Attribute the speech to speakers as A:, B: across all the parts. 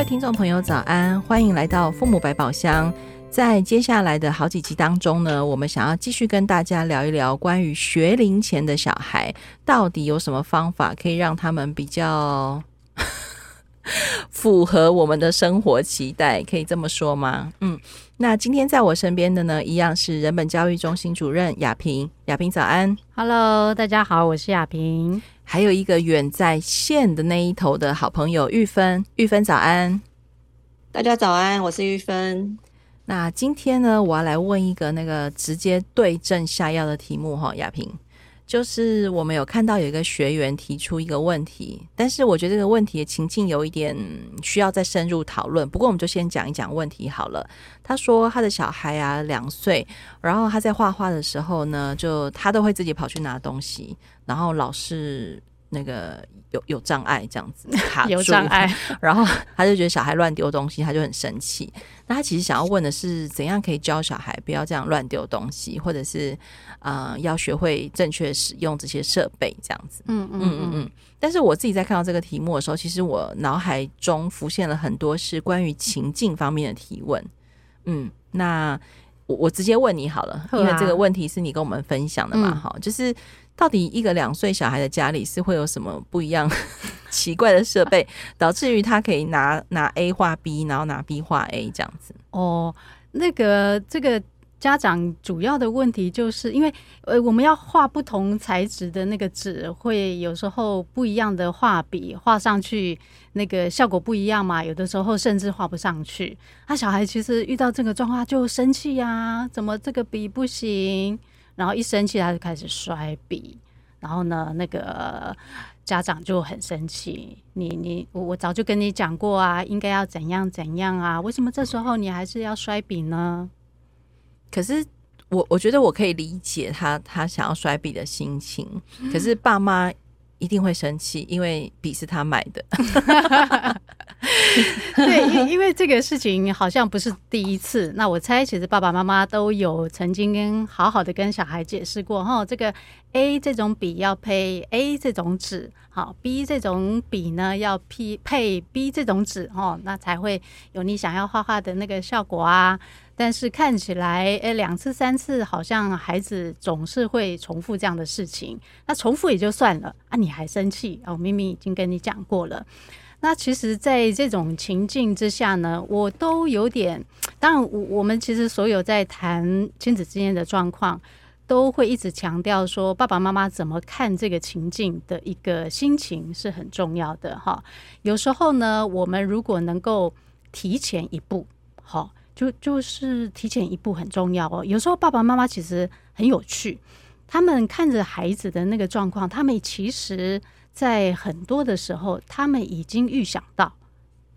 A: 各位听众朋友，早安！欢迎来到父母百宝箱。在接下来的好几集当中呢，我们想要继续跟大家聊一聊关于学龄前的小孩，到底有什么方法可以让他们比较符合我们的生活期待？可以这么说吗？嗯，那今天在我身边的呢，一样是人本教育中心主任雅萍。雅萍早安
B: ，Hello，大家好，我是雅萍。
A: 还有一个远在线的那一头的好朋友玉芬，玉芬早安，
C: 大家早安，我是玉芬。
A: 那今天呢，我要来问一个那个直接对症下药的题目哈，亚萍，就是我们有看到有一个学员提出一个问题，但是我觉得这个问题的情境有一点需要再深入讨论。不过我们就先讲一讲问题好了。他说他的小孩啊两岁，然后他在画画的时候呢，就他都会自己跑去拿东西，然后老是那个。有有障碍这样子卡住，
B: 有障碍，
A: 然后他就觉得小孩乱丢东西，他就很生气。那他其实想要问的是，怎样可以教小孩不要这样乱丢东西，或者是呃要学会正确使用这些设备这样子。嗯嗯嗯嗯。但是我自己在看到这个题目的时候，其实我脑海中浮现了很多是关于情境方面的提问。嗯，那我我直接问你好了，因为这个问题是你跟我们分享的嘛，哈、嗯，就是。到底一个两岁小孩的家里是会有什么不一样 奇怪的设备，导致于他可以拿拿 A 画 B，然后拿 B 画 A 这样子？
B: 哦，那个这个家长主要的问题就是因为呃，我们要画不同材质的那个纸，会有时候不一样的画笔画上去，那个效果不一样嘛。有的时候甚至画不上去。他小孩其实遇到这个状况就生气呀，怎么这个笔不行？然后一生气，他就开始摔笔。然后呢，那个家长就很生气。你你我我早就跟你讲过啊，应该要怎样怎样啊？为什么这时候你还是要摔笔呢？
A: 可是我我觉得我可以理解他他想要摔笔的心情。可是爸妈一定会生气，因为笔是他买的。
B: 对，因为这个事情好像不是第一次。那我猜，其实爸爸妈妈都有曾经跟好好的跟小孩解释过，哈，这个 A 这种笔要配 A 这种纸，好，B 这种笔呢要配配 B 这种纸，哈，那才会有你想要画画的那个效果啊。但是看起来，诶，两次三次，好像孩子总是会重复这样的事情。那重复也就算了啊，你还生气啊？我明明已经跟你讲过了。那其实，在这种情境之下呢，我都有点。当然，我我们其实所有在谈亲子之间的状况，都会一直强调说，爸爸妈妈怎么看这个情境的一个心情是很重要的哈。有时候呢，我们如果能够提前一步，好，就就是提前一步很重要哦。有时候爸爸妈妈其实很有趣，他们看着孩子的那个状况，他们其实。在很多的时候，他们已经预想到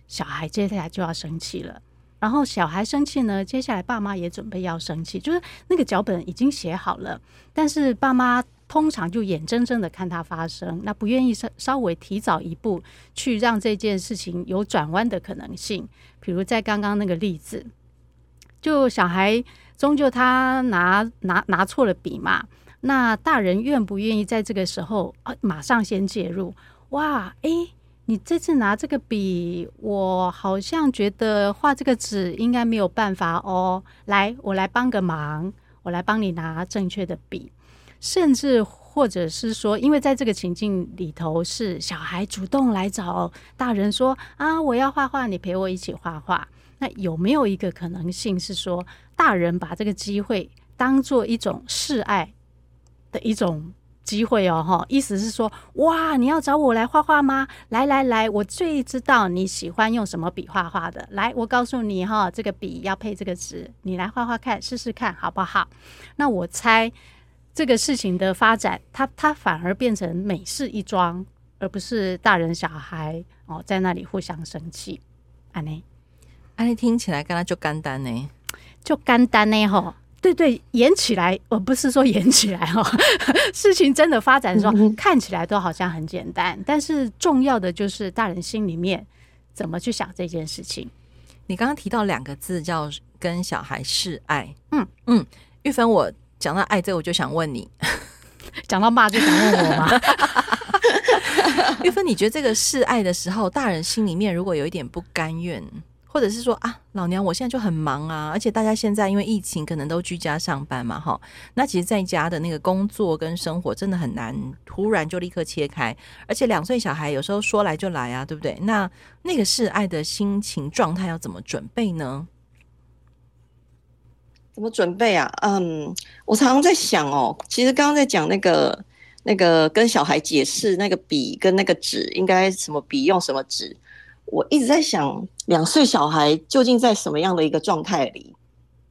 B: 小孩接下来就要生气了，然后小孩生气呢，接下来爸妈也准备要生气，就是那个脚本已经写好了，但是爸妈通常就眼睁睁的看它发生，那不愿意稍稍微提早一步去让这件事情有转弯的可能性。比如在刚刚那个例子，就小孩终究他拿拿拿错了笔嘛。那大人愿不愿意在这个时候啊，马上先介入？哇，诶，你这次拿这个笔，我好像觉得画这个纸应该没有办法哦。来，我来帮个忙，我来帮你拿正确的笔。甚至或者是说，因为在这个情境里头是小孩主动来找大人说啊，我要画画，你陪我一起画画。那有没有一个可能性是说，大人把这个机会当做一种示爱？的一种机会哦，哈，意思是说，哇，你要找我来画画吗？来来来，我最知道你喜欢用什么笔画画的。来，我告诉你哈，这个笔要配这个纸，你来画画看，试试看好不好？那我猜这个事情的发展，它它反而变成美事一桩，而不是大人小孩哦在那里互相生气。安妮，
A: 安妮听起来跟他就简单呢，
B: 就简单呢，哈。对对，演起来，我不是说演起来哈，事情真的发展的时候，看起来都好像很简单，但是重要的就是大人心里面怎么去想这件事情。
A: 你刚刚提到两个字叫跟小孩示爱，
B: 嗯
A: 嗯，玉芬，我讲到爱这，我就想问你，
B: 讲到骂就想问我吗？
A: 玉芬，你觉得这个示爱的时候，大人心里面如果有一点不甘愿？或者是说啊，老娘我现在就很忙啊，而且大家现在因为疫情，可能都居家上班嘛，哈。那其实在家的那个工作跟生活真的很难突然就立刻切开，而且两岁小孩有时候说来就来啊，对不对？那那个示爱的心情状态要怎么准备呢？
C: 怎么准备啊？嗯，我常常在想哦，其实刚刚在讲那个那个跟小孩解释那个笔跟那个纸应该什么笔用什么纸。我一直在想，两岁小孩究竟在什么样的一个状态里，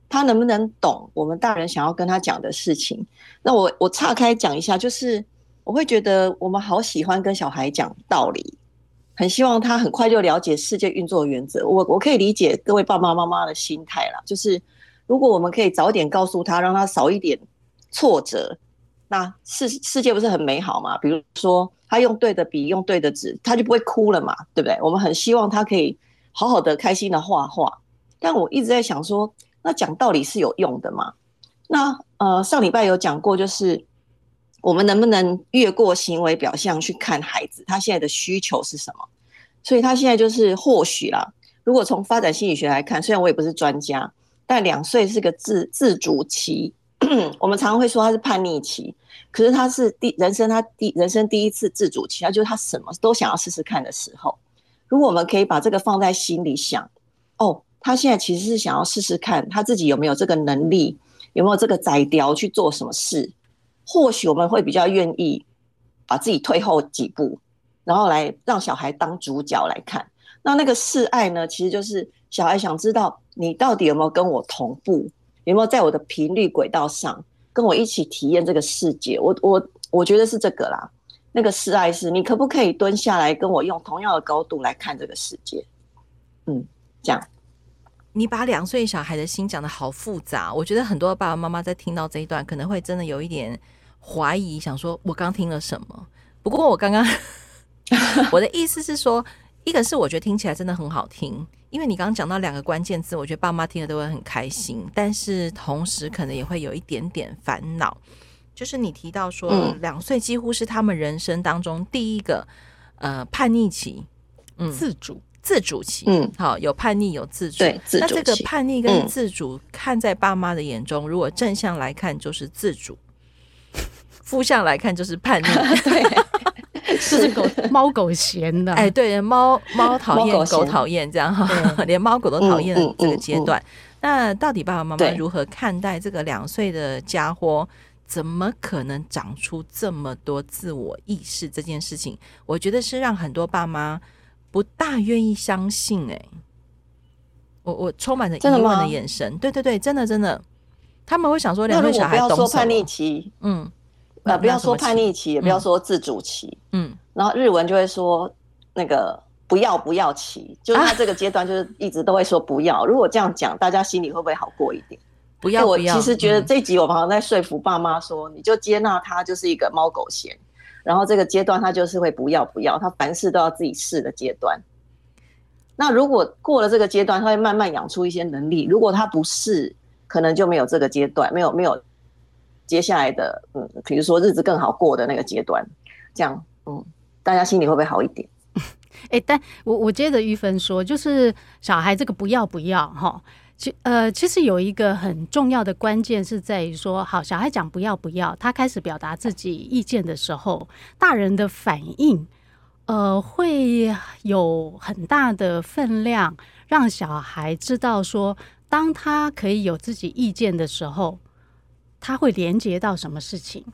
C: 他能不能懂我们大人想要跟他讲的事情？那我我岔开讲一下，就是我会觉得我们好喜欢跟小孩讲道理，很希望他很快就了解世界运作原则。我我可以理解各位爸爸妈妈的心态啦，就是如果我们可以早点告诉他，让他少一点挫折，那世世界不是很美好吗？比如说。他用对的笔，用对的纸，他就不会哭了嘛，对不对？我们很希望他可以好好的、开心的画画。但我一直在想说，那讲道理是有用的吗？那呃，上礼拜有讲过，就是我们能不能越过行为表象去看孩子，他现在的需求是什么？所以他现在就是或许啦。如果从发展心理学来看，虽然我也不是专家，但两岁是个自自主期。我们常常会说他是叛逆期，可是他是第人生他第人生第一次自主期，他就是他什么都想要试试看的时候。如果我们可以把这个放在心里想，哦，他现在其实是想要试试看他自己有没有这个能力，有没有这个宰调去做什么事。或许我们会比较愿意把自己退后几步，然后来让小孩当主角来看。那那个示爱呢，其实就是小孩想知道你到底有没有跟我同步。有没有在我的频率轨道上跟我一起体验这个世界？我我我觉得是这个啦。那个示爱是，你可不可以蹲下来跟我用同样的高度来看这个世界？嗯，这样。
A: 你把两岁小孩的心讲得好复杂，我觉得很多爸爸妈妈在听到这一段，可能会真的有一点怀疑，想说我刚听了什么？不过我刚刚 我的意思是说，一个是我觉得听起来真的很好听。因为你刚刚讲到两个关键字，我觉得爸妈听了都会很开心，但是同时可能也会有一点点烦恼。就是你提到说，两岁几乎是他们人生当中第一个呃叛逆期，嗯，
B: 自主
A: 自主期，嗯，好，有叛逆有自主，
C: 对，自主。
A: 那这个叛逆跟自主，看在爸妈的眼中，如果正向来看就是自主，负向来看就是叛逆，对。
B: 是狗猫狗嫌的，
A: 哎，对，猫猫讨厌，狗讨厌，这样哈，连猫狗都讨厌的这个阶段。那到底爸爸妈妈如何看待这个两岁的家伙？怎么可能长出这么多自我意识这件事情？我觉得是让很多爸妈不大愿意相信。哎，我我充满着疑问的眼神。对对对，真的真的，他们会想说，两岁小孩懂什么？
C: 不要说叛逆期，嗯。呃，不要说叛逆期，也不要说自主期，嗯，然后日文就会说那个不要不要期，就是他这个阶段就是一直都会说不要。如果这样讲，大家心里会不会好过一点？
A: 不要不
C: 要。我其实觉得这集我好像在说服爸妈说，你就接纳他就是一个猫狗嫌，然后这个阶段他就是会不要不要，他凡事都要自己试的阶段。那如果过了这个阶段，他会慢慢养出一些能力。如果他不试，可能就没有这个阶段，没有没有。接下来的，嗯，比如说日子更好过的那个阶段，这样，嗯，大家心里会不会好一点？
B: 哎、但我我接着玉芬说，就是小孩这个不要不要哈，其呃其实有一个很重要的关键是在于说，好，小孩讲不要不要，他开始表达自己意见的时候，大人的反应，呃，会有很大的分量，让小孩知道说，当他可以有自己意见的时候。他会连接到什么事情？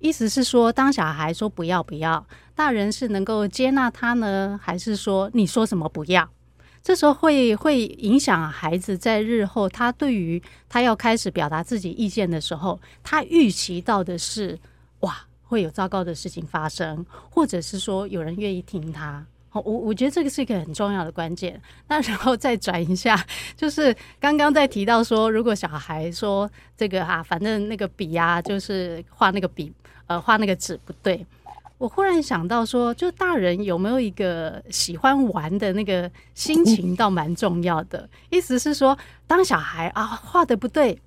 B: 意思是说，当小孩说不要不要，大人是能够接纳他呢，还是说你说什么不要？这时候会会影响孩子在日后他对于他要开始表达自己意见的时候，他预期到的是哇，会有糟糕的事情发生，或者是说有人愿意听他。我我觉得这个是一个很重要的关键。那然后再转一下，就是刚刚在提到说，如果小孩说这个啊，反正那个笔啊，就是画那个笔，呃，画那个纸不对。我忽然想到说，就大人有没有一个喜欢玩的那个心情，倒蛮重要的。意思是说，当小孩啊画的不对，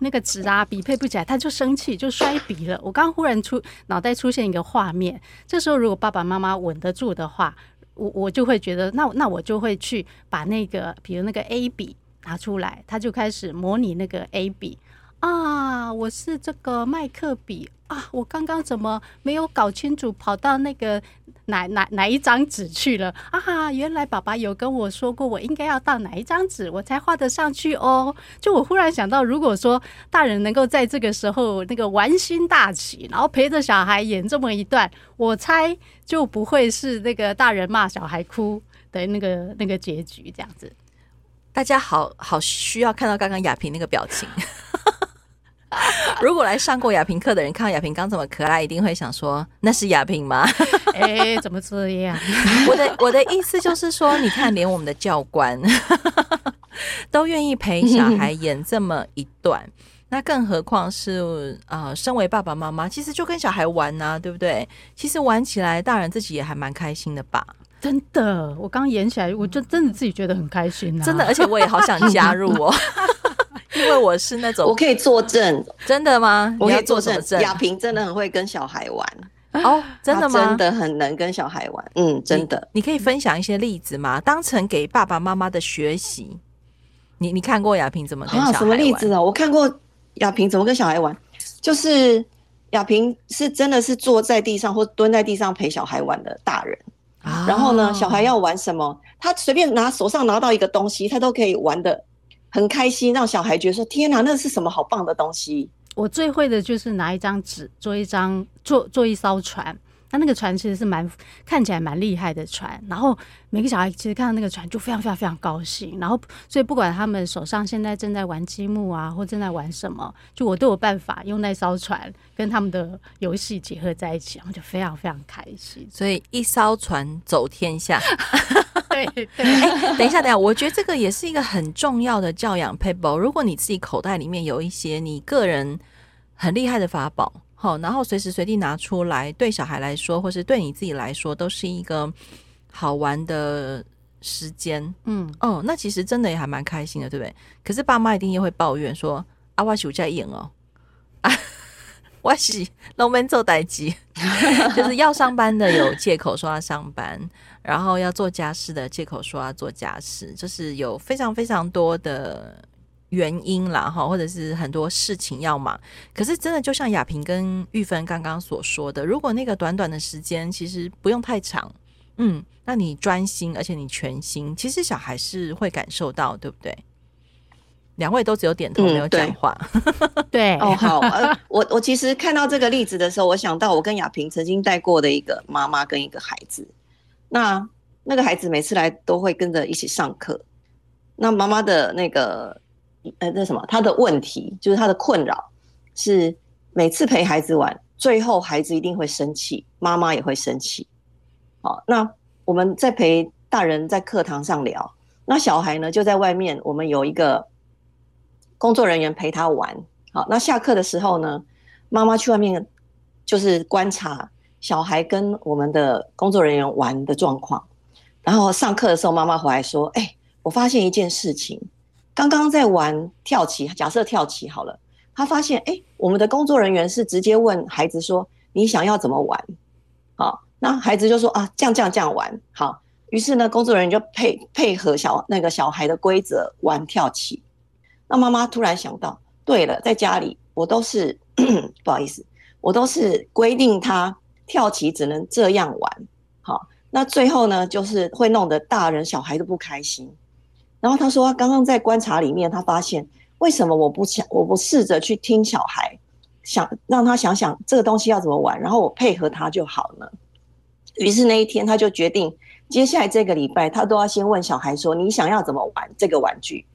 B: 那个纸啊笔配不起来，他就生气，就摔笔了。我刚忽然出脑袋出现一个画面，这时候如果爸爸妈妈稳得住的话，我我就会觉得，那那我就会去把那个，比如那个 A 笔拿出来，他就开始模拟那个 A 笔啊，我是这个麦克笔啊，我刚刚怎么没有搞清楚，跑到那个。哪哪哪一张纸去了啊？原来爸爸有跟我说过，我应该要到哪一张纸，我才画得上去哦。就我忽然想到，如果说大人能够在这个时候那个玩心大起，然后陪着小孩演这么一段，我猜就不会是那个大人骂小孩哭的那个那个结局这样子。
A: 大家好好需要看到刚刚亚萍那个表情。如果来上过亚萍课的人看到亚萍刚这么可爱，一定会想说那是亚萍吗？
B: 哎，怎么这样？
A: 我的我的意思就是说，你看，连我们的教官都愿意陪小孩演这么一段，那更何况是呃，身为爸爸妈妈，其实就跟小孩玩呐、啊，对不对？其实玩起来，大人自己也还蛮开心的吧？
B: 真的，我刚演起来，我就真的自己觉得很开心啊！
A: 真的，而且我也好想加入哦。因为我是那种，
C: 我可以作证，
A: 真的吗？
C: 我可以作证，亚萍真的很会跟小孩玩
A: 哦，真的吗？
C: 真的很能跟小孩玩，嗯，真的。
A: 你，你可以分享一些例子吗？当成给爸爸妈妈的学习。你你看过亚萍怎么跟小孩玩？啊，什么例子
C: 啊？我看过亚萍怎么跟小孩玩，就是亚萍是真的是坐在地上或蹲在地上陪小孩玩的大人。哦，然后呢，小孩要玩什么，他随便拿手上拿到一个东西，他都可以玩的。很开心，让小孩觉得说：“天哪，那是什么好棒的东西！”
B: 我最会的就是拿一张纸做一张做做一艘船。那那个船其实是蛮看起来蛮厉害的船。然后每个小孩其实看到那个船就非常非常非常高兴。然后所以不管他们手上现在正在玩积木啊，或正在玩什么，就我都有办法用那艘船跟他们的游戏结合在一起，然后就非常非常开心。
A: 所以一艘船走天下。
B: 对 对，
A: 哎，等一下，等一下，我觉得这个也是一个很重要的教养撇步。如果你自己口袋里面有一些你个人很厉害的法宝，好，然后随时随地拿出来，对小孩来说，或是对你自己来说，都是一个好玩的时间。嗯，哦，那其实真的也还蛮开心的，对不对？可是爸妈一定也会抱怨说：“啊，我暑假演哦，啊，我是龙门做代机，就是要上班的有借口说要上班。”然后要做家事的借口说要做家事，就是有非常非常多的原因啦，哈，或者是很多事情要忙。可是真的就像亚萍跟玉芬刚刚所说的，如果那个短短的时间其实不用太长，嗯，那你专心而且你全心，其实小孩是会感受到，对不对？两位都只有点头没有讲话，
B: 嗯、对，对
C: 哦好，呃，我我其实看到这个例子的时候，我想到我跟亚萍曾经带过的一个妈妈跟一个孩子。那那个孩子每次来都会跟着一起上课。那妈妈的那个呃，那什么，他的问题就是他的困扰是每次陪孩子玩，最后孩子一定会生气，妈妈也会生气。好，那我们在陪大人在课堂上聊，那小孩呢就在外面，我们有一个工作人员陪他玩。好，那下课的时候呢，妈妈去外面就是观察。小孩跟我们的工作人员玩的状况，然后上课的时候，妈妈回来说：“哎，我发现一件事情，刚刚在玩跳棋，假设跳棋好了，他发现，哎，我们的工作人员是直接问孩子说：‘你想要怎么玩？’好，那孩子就说：‘啊，这样这样这样玩。’好，于是呢，工作人员就配配合小那个小孩的规则玩跳棋。那妈妈突然想到，对了，在家里我都是 不好意思，我都是规定他。”跳棋只能这样玩，好，那最后呢，就是会弄得大人小孩都不开心。然后他说，刚刚在观察里面，他发现为什么我不想，我不试着去听小孩，想让他想想这个东西要怎么玩，然后我配合他就好了。于是那一天，他就决定，接下来这个礼拜，他都要先问小孩说：“你想要怎么玩这个玩具？”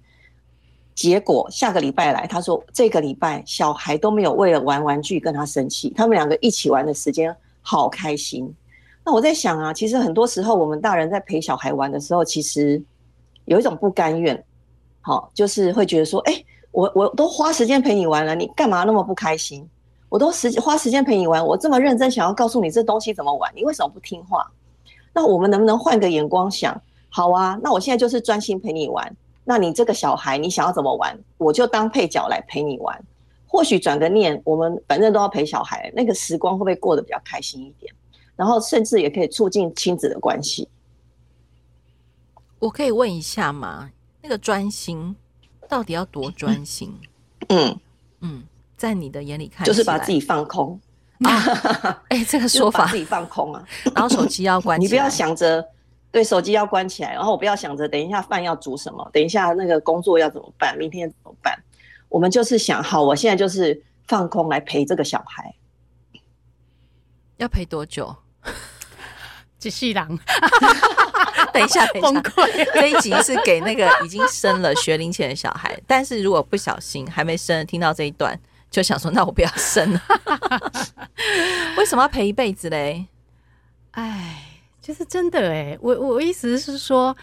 C: 结果下个礼拜来，他说这个礼拜小孩都没有为了玩玩具跟他生气，他们两个一起玩的时间。好开心！那我在想啊，其实很多时候我们大人在陪小孩玩的时候，其实有一种不甘愿，好，就是会觉得说，哎，我我都花时间陪你玩了，你干嘛那么不开心？我都时花时间陪你玩，我这么认真想要告诉你这东西怎么玩，你为什么不听话？那我们能不能换个眼光想？好啊，那我现在就是专心陪你玩。那你这个小孩你想要怎么玩，我就当配角来陪你玩。或许转个念，我们反正都要陪小孩，那个时光会不会过得比较开心一点？然后甚至也可以促进亲子的关系。
A: 我可以问一下吗？那个专心到底要多专心？
C: 嗯
A: 嗯，在你的眼里看，
C: 就是把自己放空
A: 啊！哎、欸，这个 说法，
C: 把自己放空啊，
A: 然后手机要关
C: 你不要想着对手机要关起来，然后我不要想着等一下饭要煮什么，等一下那个工作要怎么办，明天怎么办？我们就是想好，我现在就是放空来陪这个小孩，
A: 要陪多久？
B: 继续郎，
A: 等一下，等一下，
B: 崩溃。
A: 这一集是给那个已经生了学龄前的小孩，但是如果不小心还没生，听到这一段就想说，那我不要生了。为什么要陪一辈子嘞？
B: 哎，就是真的哎，我我意思是说，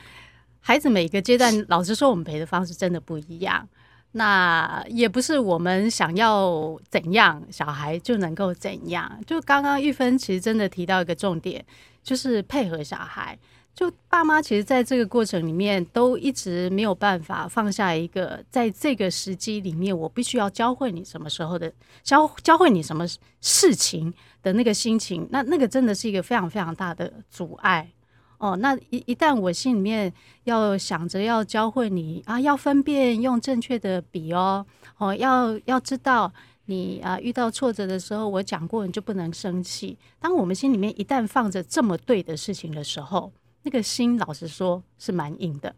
B: 孩子每个阶段，老实说，我们陪的方式真的不一样。那也不是我们想要怎样，小孩就能够怎样。就刚刚玉芬其实真的提到一个重点，就是配合小孩。就爸妈其实在这个过程里面都一直没有办法放下一个，在这个时机里面，我必须要教会你什么时候的教教会你什么事情的那个心情。那那个真的是一个非常非常大的阻碍。哦，那一一旦我心里面要想着要教会你啊，要分辨用正确的笔哦，哦，要要知道你啊遇到挫折的时候，我讲过你就不能生气。当我们心里面一旦放着这么对的事情的时候，那个心老实说是蛮硬的。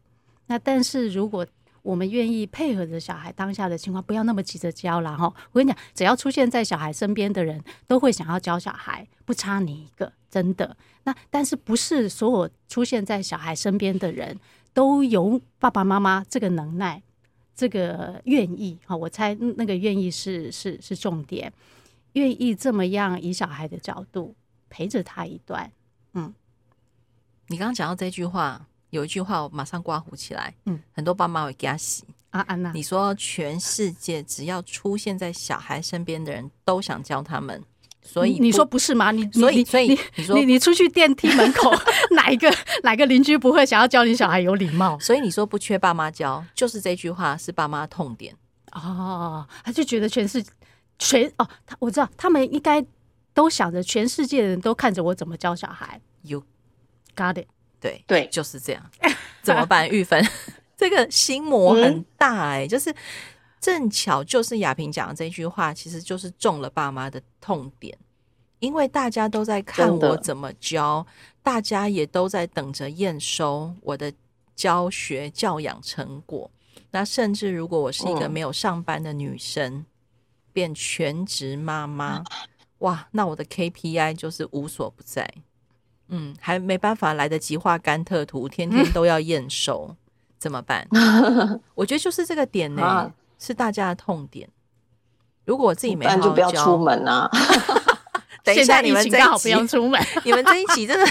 B: 那但是如果我们愿意配合着小孩当下的情况，不要那么急着教了哈。我跟你讲，只要出现在小孩身边的人都会想要教小孩，不差你一个。真的，那但是不是所有出现在小孩身边的人都有爸爸妈妈这个能耐，这个愿意啊？我猜那个愿意是是是重点，愿意这么样以小孩的角度陪着他一段。嗯，
A: 你刚刚讲到这句话，有一句话我马上刮胡起来。
B: 嗯，
A: 很多爸妈会给他洗
B: 啊，安娜，
A: 你说全世界只要出现在小孩身边的人都想教他们。所以
B: 你说不是吗？你
A: 所以所以
B: 你
A: 你说
B: 你你出去电梯门口，哪一个哪个邻居不会想要教你小孩有礼貌？
A: 所以你说不缺爸妈教，就是这句话是爸妈痛点
B: 哦。他就觉得全是全哦，他我知道他们应该都想着全世界的人都看着我怎么教小孩。
A: You
B: got it？
A: 对
C: 对，
A: 就是这样。怎么办？玉芬，这个心魔很大哎、欸，
C: 嗯、
A: 就是。正巧就是亚萍讲的这句话，其实就是中了爸妈的痛点，因为大家都在看我怎么教，大家也都在等着验收我的教学教养成果。那甚至如果我是一个没有上班的女生，嗯、变全职妈妈，哇，那我的 KPI 就是无所不在。嗯，还没办法来得及画甘特图，天天都要验收，嗯、怎么办？我觉得就是这个点呢、欸。啊是大家的痛点。如果我自己没好好教，
C: 就不要出门啊！
A: 等一下，你们这一集
B: 不要出门，
A: 你们这一集真的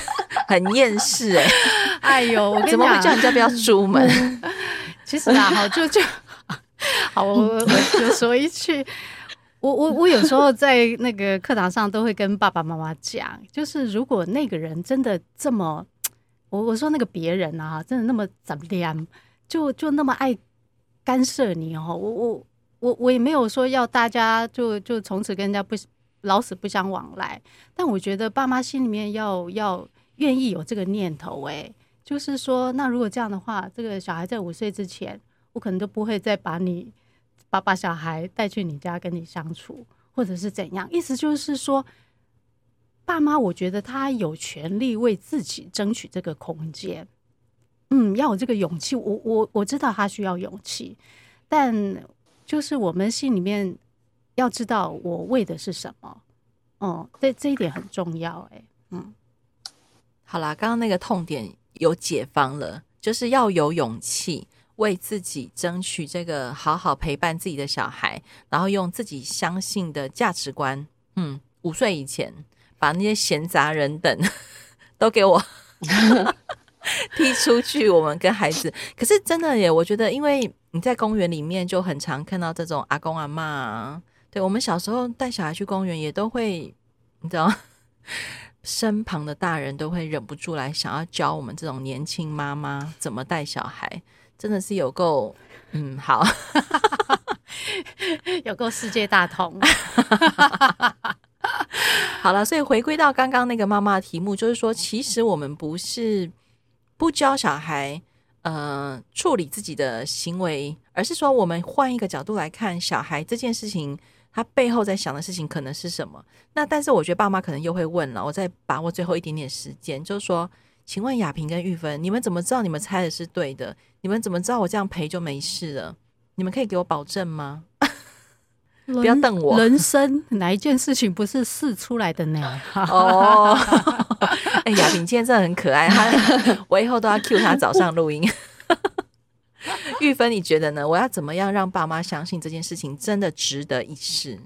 A: 很厌世哎！
B: 哎呦，我
A: 怎么会叫人家不要出门？
B: 其实啊，好就就好，我我就说一句，我我我有时候在那个课堂上都会跟爸爸妈妈讲，就是如果那个人真的这么，我我说那个别人啊，真的那么怎么样，就就那么爱。干涉你哦，我我我我也没有说要大家就就从此跟人家不老死不相往来，但我觉得爸妈心里面要要愿意有这个念头，诶，就是说，那如果这样的话，这个小孩在五岁之前，我可能都不会再把你把把小孩带去你家跟你相处，或者是怎样，意思就是说，爸妈我觉得他有权利为自己争取这个空间。嗯，要有这个勇气。我我我知道他需要勇气，但就是我们心里面要知道我为的是什么。嗯，这这一点很重要。哎，嗯，
A: 好啦，刚刚那个痛点有解方了，就是要有勇气为自己争取这个好好陪伴自己的小孩，然后用自己相信的价值观。嗯，五岁以前把那些闲杂人等 都给我。踢出去，我们跟孩子。可是真的耶，我觉得，因为你在公园里面就很常看到这种阿公阿嬷啊。对，我们小时候带小孩去公园，也都会，你知道，身旁的大人都会忍不住来想要教我们这种年轻妈妈怎么带小孩。真的是有够，嗯，好，
B: 有够世界大同。
A: 好了，所以回归到刚刚那个妈妈的题目，就是说，其实我们不是不教小孩，呃，处理自己的行为，而是说，我们换一个角度来看，小孩这件事情，他背后在想的事情可能是什么？那但是我觉得爸妈可能又会问了，我再把握最后一点点时间，就是说，请问雅萍跟玉芬，你们怎么知道你们猜的是对的？你们怎么知道我这样赔就没事了？你们可以给我保证吗？不要瞪我！
B: 人生哪一件事情不是试出来的呢？
A: 哦，哎，雅萍今天真的很可爱，他我以后都要 cue 他早上录音。玉芬，你觉得呢？我要怎么样让爸妈相信这件事情真的值得一试？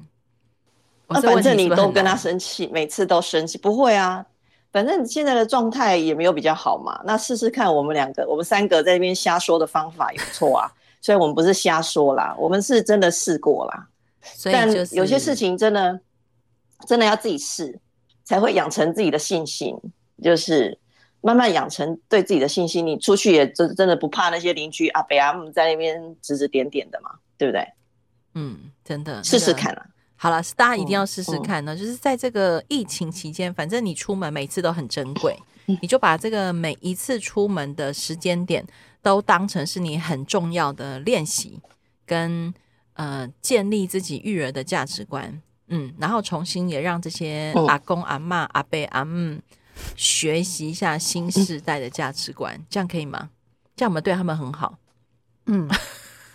C: 啊，反正你都跟他生气，每次都生气，不会啊。反正现在的状态也没有比较好嘛。那试试看，我们两个，我们三个在那边瞎说的方法有错啊？所以我们不是瞎说啦，我们是真的试过啦。
A: 所以就是、
C: 但有些事情真的真的要自己试，才会养成自己的信心。就是慢慢养成对自己的信心，你出去也真真的不怕那些邻居阿北阿姆在那边指指点点的嘛，对不对？
A: 嗯，真的
C: 试试看啊。
A: 好了，大家一定要试试看呢。嗯、就是在这个疫情期间，反正你出门每次都很珍贵，嗯、你就把这个每一次出门的时间点都当成是你很重要的练习跟。呃，建立自己育儿的价值观，嗯，然后重新也让这些阿公阿嬷、阿伯阿姆学习一下新时代的价值观，这样可以吗？这样我们对他们很好，嗯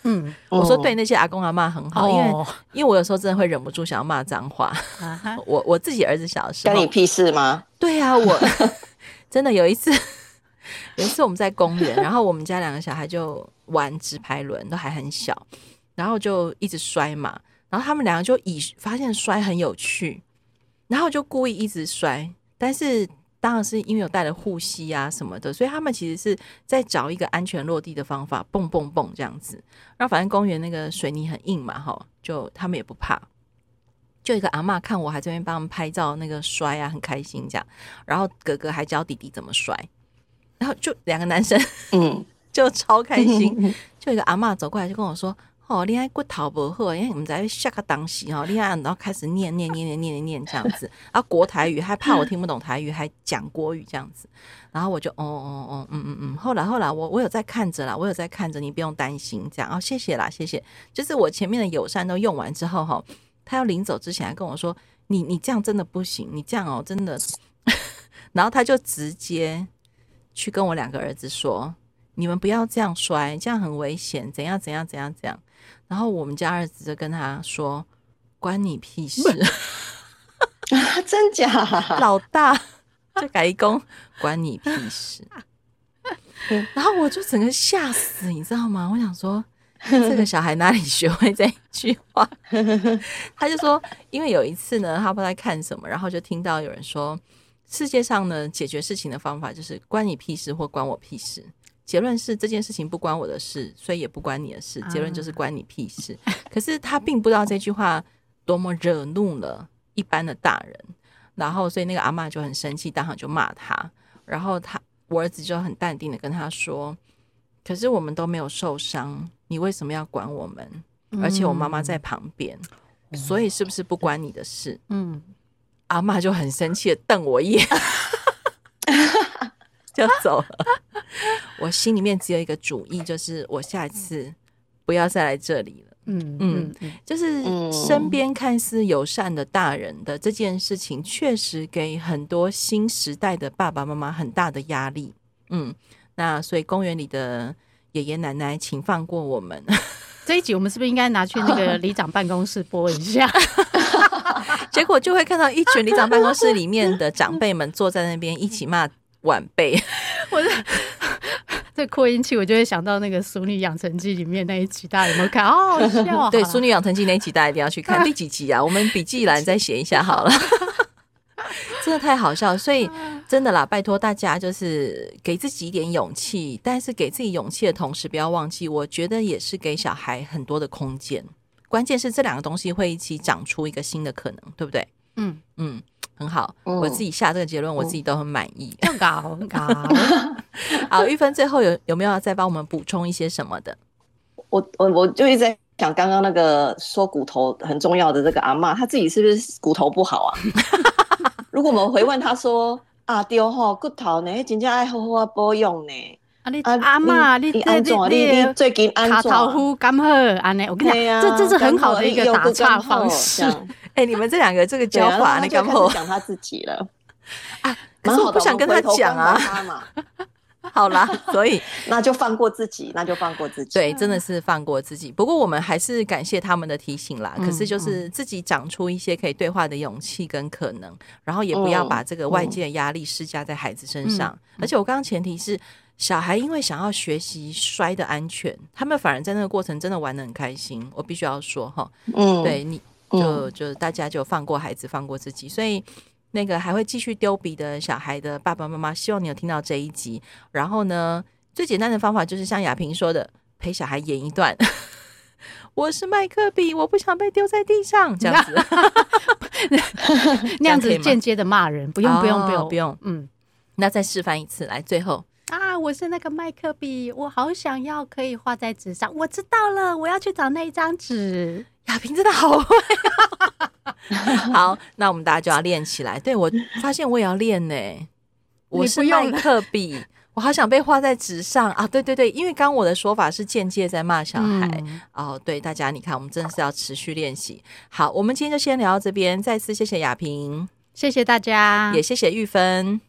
A: 嗯，我说对那些阿公阿妈很好，因为因为我有时候真的会忍不住想要骂脏话，我我自己儿子小的时候，
C: 关你屁事吗？
A: 对啊，我 真的有一次，有一次我们在公园，然后我们家两个小孩就玩直排轮，都还很小。然后就一直摔嘛，然后他们两个就以发现摔很有趣，然后就故意一直摔，但是当然是因为有带了护膝啊什么的，所以他们其实是在找一个安全落地的方法，蹦蹦蹦这样子。然后反正公园那个水泥很硬嘛，哈，就他们也不怕。就一个阿妈看我还这边帮他们拍照，那个摔啊很开心这样，然后哥哥还教弟弟怎么摔，然后就两个男生嗯 就超开心，就一个阿妈走过来就跟我说。哦，你爱骨头不好，因为我们在下个东西哈，你爱然后开始念念念念念念念这样子，啊，国台语还怕我听不懂台语，还讲国语这样子，然后我就哦哦哦，嗯嗯嗯，后来后来我我有在看着啦，我有在看着，你不用担心这样，哦，谢谢啦，谢谢，就是我前面的友善都用完之后哈，他要临走之前还跟我说，你你这样真的不行，你这样哦真的，然后他就直接去跟我两个儿子说，你们不要这样摔，这样很危险，怎样怎样怎样怎样。然后我们家儿子就跟他说：“关你屁事！”
C: 啊真假？
A: 老大就改一工，关你屁事！然后我就整个吓死，你知道吗？我想说，这个小孩哪里学会这一句话？他就说，因为有一次呢，他不知道在看什么，然后就听到有人说，世界上呢，解决事情的方法就是关你屁事或关我屁事。结论是这件事情不关我的事，所以也不关你的事。结论就是关你屁事。可是他并不知道这句话多么惹怒了一般的大人，然后所以那个阿妈就很生气，当场就骂他。然后他我儿子就很淡定的跟他说：“可是我们都没有受伤，你为什么要管我们？而且我妈妈在旁边，所以是不是不关你的事？”嗯，阿妈就很生气的瞪我一眼。就走了，我心里面只有一个主意，就是我下一次不要再来这里了。嗯嗯，就是身边看似友善的大人的这件事情，确实给很多新时代的爸爸妈妈很大的压力。嗯，那所以公园里的爷爷奶奶，请放过我们。
B: 这一集我们是不是应该拿去那个里长办公室播一下？
A: 结果就会看到一群里长办公室里面的长辈们坐在那边一起骂。晚辈，
B: 我这这扩音器，我就会想到那个《淑女养成记》里面那一集，大家有没有看？哦好笑啊！
A: 对，《淑女养成记》那一集大家一定要去看。第几集啊？我们笔记栏再写一下好了。真的太好笑，所以真的啦，拜托大家，就是给自己一点勇气，但是给自己勇气的同时，不要忘记，我觉得也是给小孩很多的空间。关键是这两个东西会一起长出一个新的可能，对不对？嗯嗯。很好，嗯、我自己下这个结论，我自己都很满意。
B: 很高，很高。
A: 好，玉芬最后有有没有要再帮我们补充一些什么的？
C: 我我我就一直在想，刚刚那个说骨头很重要的这个阿妈，她自己是不是骨头不好啊？如果我们回问她说啊，丢吼骨头呢，真正爱好好保养呢。啊，你
B: 阿妈，你你你最近卡头夫刚好安尼？我跟你讲，这这是很好的一个打岔方式。
A: 哎，你们这两个这个教法，你刚好
C: 讲他自己了
A: 啊，可是我不想跟他讲啊。好啦，所以
C: 那就放过自己，那就放过自己。
A: 对，真的是放过自己。不过我们还是感谢他们的提醒啦。可是就是自己长出一些可以对话的勇气跟可能，然后也不要把这个外界的压力施加在孩子身上。而且我刚刚前提是。小孩因为想要学习摔的安全，他们反而在那个过程真的玩的很开心。我必须要说哈，嗯，对，你就就大家就放过孩子，放过自己。所以那个还会继续丢笔的小孩的爸爸妈妈，希望你有听到这一集。然后呢，最简单的方法就是像亚萍说的，陪小孩演一段。我是麦克笔，我不想被丢在地上，这样子，
B: 那样子间接的骂人，不用不用不用
A: 不用，嗯，那再示范一次，来，最后。
B: 啊！我是那个麦克笔，我好想要可以画在纸上。我知道了，我要去找那一张纸。
A: 雅萍真的好会。好，那我们大家就要练起来。对，我发现我也要练呢。我是麦克笔，我好想被画在纸上啊！对对对，因为刚我的说法是间接在骂小孩、嗯、哦。对，大家你看，我们真的是要持续练习。好，我们今天就先聊到这边。再次谢谢雅萍，
B: 谢谢大家，
A: 也谢谢玉芬。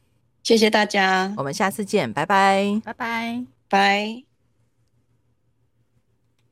C: 谢谢大家，
A: 我们下次见，拜拜，
B: 拜拜，
C: 拜。